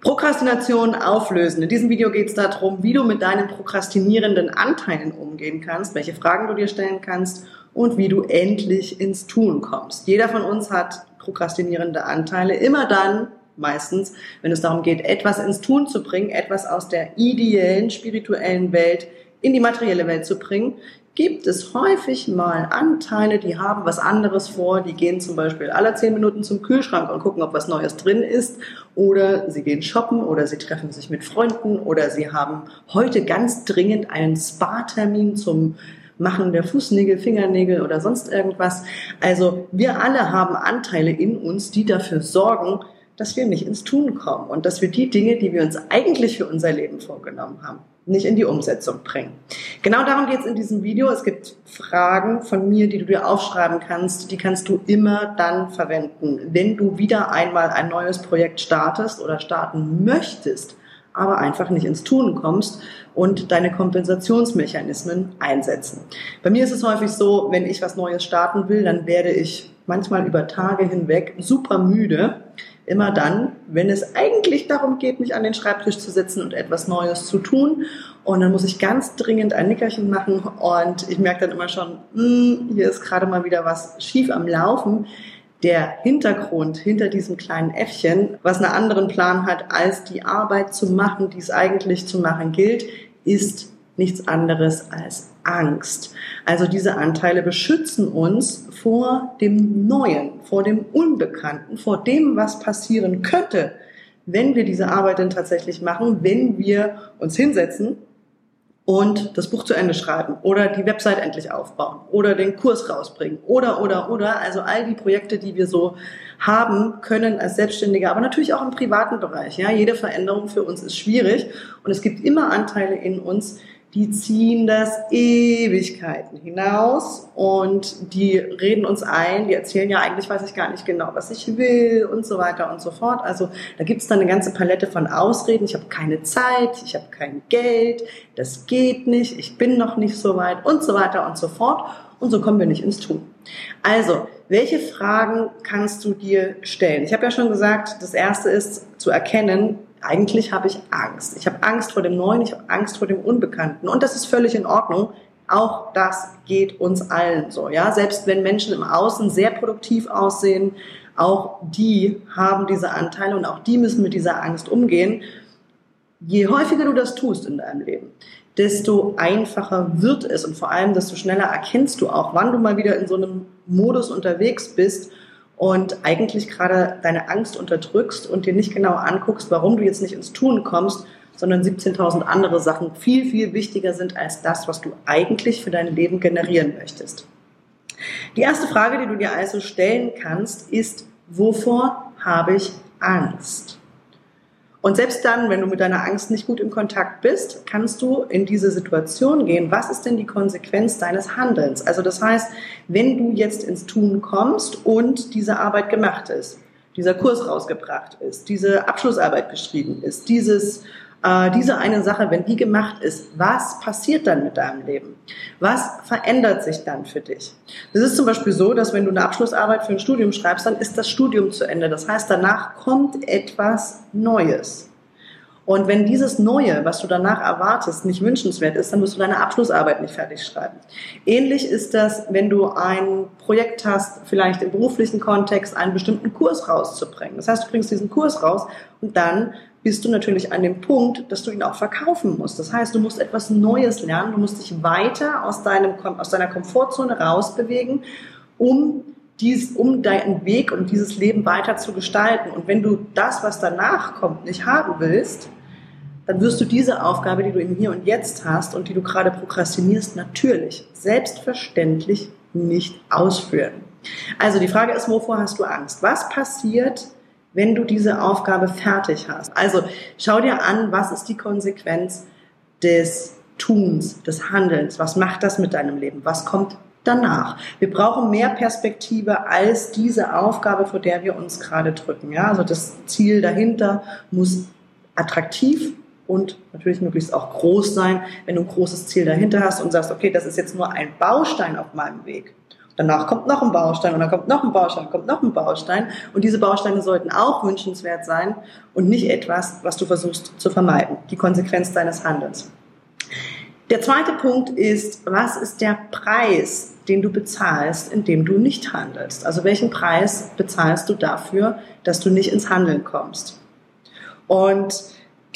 Prokrastination auflösen. In diesem Video geht es darum, wie du mit deinen prokrastinierenden Anteilen umgehen kannst, welche Fragen du dir stellen kannst und wie du endlich ins Tun kommst. Jeder von uns hat prokrastinierende Anteile. Immer dann, meistens, wenn es darum geht, etwas ins Tun zu bringen, etwas aus der ideellen, spirituellen Welt in die materielle Welt zu bringen, gibt es häufig mal Anteile, die haben was anderes vor. Die gehen zum Beispiel alle zehn Minuten zum Kühlschrank und gucken, ob was Neues drin ist. Oder sie gehen shoppen oder sie treffen sich mit Freunden oder sie haben heute ganz dringend einen Spa-Termin zum Machen der Fußnägel, Fingernägel oder sonst irgendwas. Also wir alle haben Anteile in uns, die dafür sorgen, dass wir nicht ins Tun kommen und dass wir die Dinge, die wir uns eigentlich für unser Leben vorgenommen haben, nicht in die Umsetzung bringen. Genau darum geht es in diesem Video. Es gibt Fragen von mir, die du dir aufschreiben kannst. Die kannst du immer dann verwenden, wenn du wieder einmal ein neues Projekt startest oder starten möchtest, aber einfach nicht ins Tun kommst und deine Kompensationsmechanismen einsetzen. Bei mir ist es häufig so, wenn ich was Neues starten will, dann werde ich manchmal über Tage hinweg super müde Immer dann, wenn es eigentlich darum geht, mich an den Schreibtisch zu setzen und etwas Neues zu tun. Und dann muss ich ganz dringend ein Nickerchen machen und ich merke dann immer schon, hm, hier ist gerade mal wieder was schief am Laufen. Der Hintergrund hinter diesem kleinen Äffchen, was einen anderen Plan hat, als die Arbeit zu machen, die es eigentlich zu machen gilt, ist nichts anderes als Angst. Also diese Anteile beschützen uns vor dem Neuen, vor dem Unbekannten, vor dem, was passieren könnte, wenn wir diese Arbeit denn tatsächlich machen, wenn wir uns hinsetzen und das Buch zu Ende schreiben oder die Website endlich aufbauen oder den Kurs rausbringen oder, oder, oder. Also all die Projekte, die wir so haben können als Selbstständige, aber natürlich auch im privaten Bereich. Ja, jede Veränderung für uns ist schwierig und es gibt immer Anteile in uns, die ziehen das Ewigkeiten hinaus und die reden uns ein, die erzählen ja eigentlich, weiß ich gar nicht genau, was ich will und so weiter und so fort. Also da gibt es dann eine ganze Palette von Ausreden. Ich habe keine Zeit, ich habe kein Geld, das geht nicht, ich bin noch nicht so weit und so weiter und so fort. Und so kommen wir nicht ins Tun. Also, welche Fragen kannst du dir stellen? Ich habe ja schon gesagt, das erste ist zu erkennen, eigentlich habe ich Angst. Ich habe Angst vor dem Neuen, ich habe Angst vor dem Unbekannten. Und das ist völlig in Ordnung. Auch das geht uns allen so, ja. Selbst wenn Menschen im Außen sehr produktiv aussehen, auch die haben diese Anteile und auch die müssen mit dieser Angst umgehen. Je häufiger du das tust in deinem Leben, desto einfacher wird es und vor allem desto schneller erkennst du auch, wann du mal wieder in so einem Modus unterwegs bist und eigentlich gerade deine Angst unterdrückst und dir nicht genau anguckst, warum du jetzt nicht ins Tun kommst, sondern 17.000 andere Sachen viel, viel wichtiger sind als das, was du eigentlich für dein Leben generieren möchtest. Die erste Frage, die du dir also stellen kannst, ist, wovor habe ich Angst? Und selbst dann, wenn du mit deiner Angst nicht gut in Kontakt bist, kannst du in diese Situation gehen. Was ist denn die Konsequenz deines Handelns? Also das heißt, wenn du jetzt ins Tun kommst und diese Arbeit gemacht ist, dieser Kurs rausgebracht ist, diese Abschlussarbeit geschrieben ist, dieses äh, diese eine Sache, wenn die gemacht ist, was passiert dann mit deinem Leben? Was verändert sich dann für dich? Das ist zum Beispiel so, dass wenn du eine Abschlussarbeit für ein Studium schreibst, dann ist das Studium zu Ende. Das heißt, danach kommt etwas Neues. Und wenn dieses Neue, was du danach erwartest, nicht wünschenswert ist, dann wirst du deine Abschlussarbeit nicht fertig schreiben. Ähnlich ist das, wenn du ein Projekt hast, vielleicht im beruflichen Kontext, einen bestimmten Kurs rauszubringen. Das heißt, du bringst diesen Kurs raus und dann bist du natürlich an dem Punkt, dass du ihn auch verkaufen musst. Das heißt, du musst etwas Neues lernen, du musst dich weiter aus, deinem, aus deiner Komfortzone rausbewegen, um dies, um deinen Weg und dieses Leben weiter zu gestalten. Und wenn du das, was danach kommt, nicht haben willst, dann wirst du diese Aufgabe, die du im Hier und Jetzt hast und die du gerade prokrastinierst, natürlich, selbstverständlich nicht ausführen. Also die Frage ist, wovor hast du Angst? Was passiert, wenn du diese Aufgabe fertig hast. Also schau dir an, was ist die Konsequenz des Tuns, des Handelns? Was macht das mit deinem Leben? Was kommt danach? Wir brauchen mehr Perspektive als diese Aufgabe, vor der wir uns gerade drücken. Ja, also das Ziel dahinter muss attraktiv und natürlich möglichst auch groß sein. Wenn du ein großes Ziel dahinter hast und sagst, okay, das ist jetzt nur ein Baustein auf meinem Weg, Danach kommt noch ein Baustein und dann kommt noch ein Baustein, kommt noch ein Baustein. Und diese Bausteine sollten auch wünschenswert sein und nicht etwas, was du versuchst zu vermeiden. Die Konsequenz deines Handelns. Der zweite Punkt ist, was ist der Preis, den du bezahlst, indem du nicht handelst? Also welchen Preis bezahlst du dafür, dass du nicht ins Handeln kommst? Und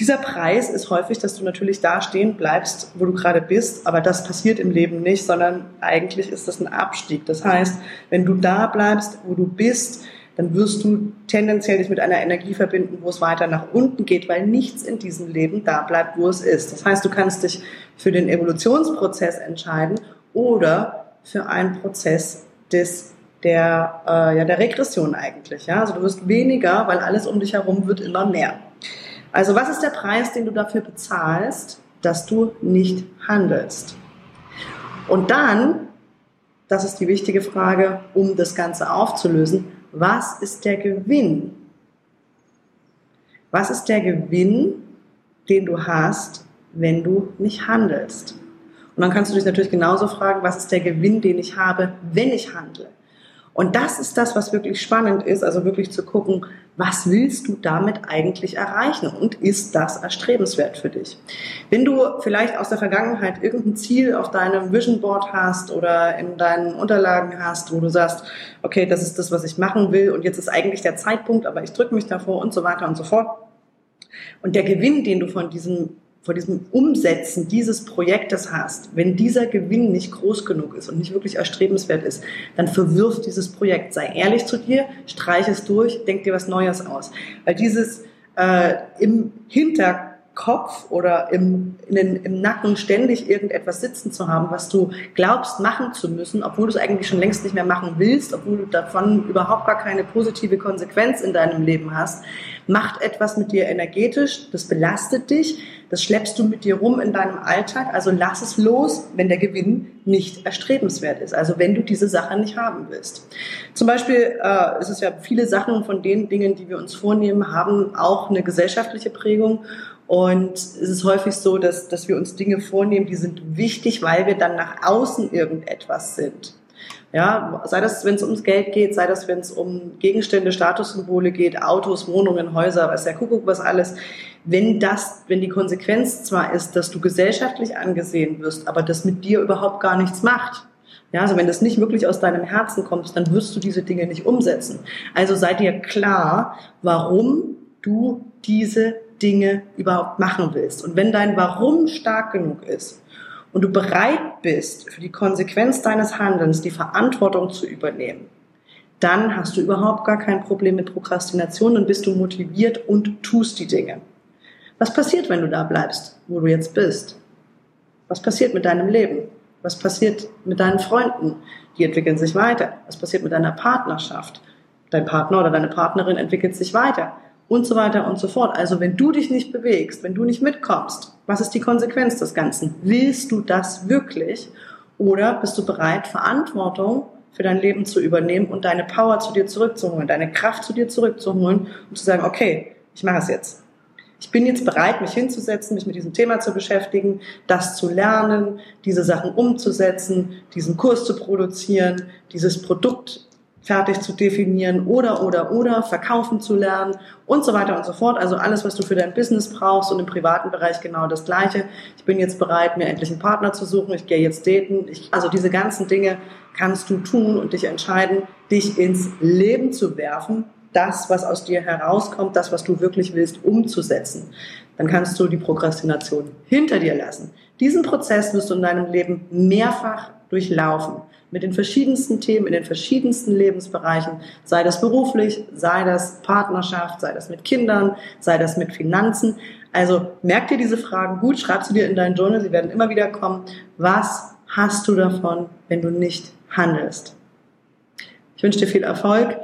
dieser Preis ist häufig, dass du natürlich da stehen bleibst, wo du gerade bist, aber das passiert im Leben nicht, sondern eigentlich ist das ein Abstieg. Das heißt, wenn du da bleibst, wo du bist, dann wirst du tendenziell dich mit einer Energie verbinden, wo es weiter nach unten geht, weil nichts in diesem Leben da bleibt, wo es ist. Das heißt, du kannst dich für den Evolutionsprozess entscheiden oder für einen Prozess des der, äh, ja, der Regression eigentlich. Ja? Also du wirst weniger, weil alles um dich herum wird immer mehr. Also was ist der Preis, den du dafür bezahlst, dass du nicht handelst? Und dann, das ist die wichtige Frage, um das Ganze aufzulösen, was ist der Gewinn? Was ist der Gewinn, den du hast, wenn du nicht handelst? Und dann kannst du dich natürlich genauso fragen, was ist der Gewinn, den ich habe, wenn ich handle? Und das ist das, was wirklich spannend ist, also wirklich zu gucken, was willst du damit eigentlich erreichen und ist das erstrebenswert für dich? Wenn du vielleicht aus der Vergangenheit irgendein Ziel auf deinem Vision Board hast oder in deinen Unterlagen hast, wo du sagst, okay, das ist das, was ich machen will und jetzt ist eigentlich der Zeitpunkt, aber ich drücke mich davor und so weiter und so fort. Und der Gewinn, den du von diesem vor diesem Umsetzen dieses Projektes hast, wenn dieser Gewinn nicht groß genug ist und nicht wirklich erstrebenswert ist, dann verwirf dieses Projekt. Sei ehrlich zu dir, streich es durch, denk dir was Neues aus. Weil dieses äh, im Hinterkopf oder im, den, im Nacken ständig irgendetwas sitzen zu haben, was du glaubst machen zu müssen, obwohl du es eigentlich schon längst nicht mehr machen willst, obwohl du davon überhaupt gar keine positive Konsequenz in deinem Leben hast, macht etwas mit dir energetisch, das belastet dich, das schleppst du mit dir rum in deinem Alltag, also lass es los, wenn der Gewinn nicht erstrebenswert ist, also wenn du diese Sache nicht haben willst. Zum Beispiel äh, ist es ja viele Sachen von den Dingen, die wir uns vornehmen, haben auch eine gesellschaftliche Prägung und es ist häufig so, dass, dass wir uns Dinge vornehmen, die sind wichtig, weil wir dann nach außen irgendetwas sind. Ja, sei das, wenn es ums Geld geht, sei das, wenn es um Gegenstände, Statussymbole geht, Autos, Wohnungen, Häuser, was der Kuckuck, was alles. Wenn das, wenn die Konsequenz zwar ist, dass du gesellschaftlich angesehen wirst, aber das mit dir überhaupt gar nichts macht. Ja, also wenn das nicht wirklich aus deinem Herzen kommt, dann wirst du diese Dinge nicht umsetzen. Also sei dir klar, warum du diese Dinge überhaupt machen willst. Und wenn dein Warum stark genug ist, und du bereit bist, für die Konsequenz deines Handelns die Verantwortung zu übernehmen, dann hast du überhaupt gar kein Problem mit Prokrastination und bist du motiviert und tust die Dinge. Was passiert, wenn du da bleibst, wo du jetzt bist? Was passiert mit deinem Leben? Was passiert mit deinen Freunden? Die entwickeln sich weiter. Was passiert mit deiner Partnerschaft? Dein Partner oder deine Partnerin entwickelt sich weiter und so weiter und so fort. Also wenn du dich nicht bewegst, wenn du nicht mitkommst, was ist die Konsequenz des Ganzen? Willst du das wirklich oder bist du bereit, Verantwortung für dein Leben zu übernehmen und deine Power zu dir zurückzuholen, deine Kraft zu dir zurückzuholen und zu sagen, okay, ich mache es jetzt. Ich bin jetzt bereit, mich hinzusetzen, mich mit diesem Thema zu beschäftigen, das zu lernen, diese Sachen umzusetzen, diesen Kurs zu produzieren, dieses Produkt fertig zu definieren oder, oder, oder, verkaufen zu lernen und so weiter und so fort. Also alles, was du für dein Business brauchst und im privaten Bereich genau das Gleiche. Ich bin jetzt bereit, mir endlich einen Partner zu suchen. Ich gehe jetzt daten. Ich, also diese ganzen Dinge kannst du tun und dich entscheiden, dich ins Leben zu werfen. Das, was aus dir herauskommt, das, was du wirklich willst, umzusetzen. Dann kannst du die Prokrastination hinter dir lassen. Diesen Prozess wirst du in deinem Leben mehrfach durchlaufen mit den verschiedensten Themen in den verschiedensten Lebensbereichen, sei das beruflich, sei das Partnerschaft, sei das mit Kindern, sei das mit Finanzen. Also merk dir diese Fragen gut, schreib sie dir in dein Journal, sie werden immer wieder kommen. Was hast du davon, wenn du nicht handelst? Ich wünsche dir viel Erfolg.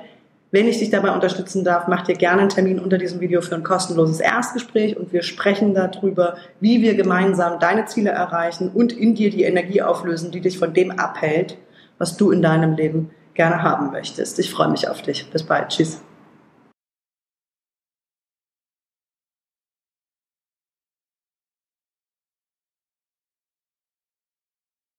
Wenn ich dich dabei unterstützen darf, mach dir gerne einen Termin unter diesem Video für ein kostenloses Erstgespräch und wir sprechen darüber, wie wir gemeinsam deine Ziele erreichen und in dir die Energie auflösen, die dich von dem abhält, was du in deinem Leben gerne haben möchtest. Ich freue mich auf dich. Bis bald. Tschüss.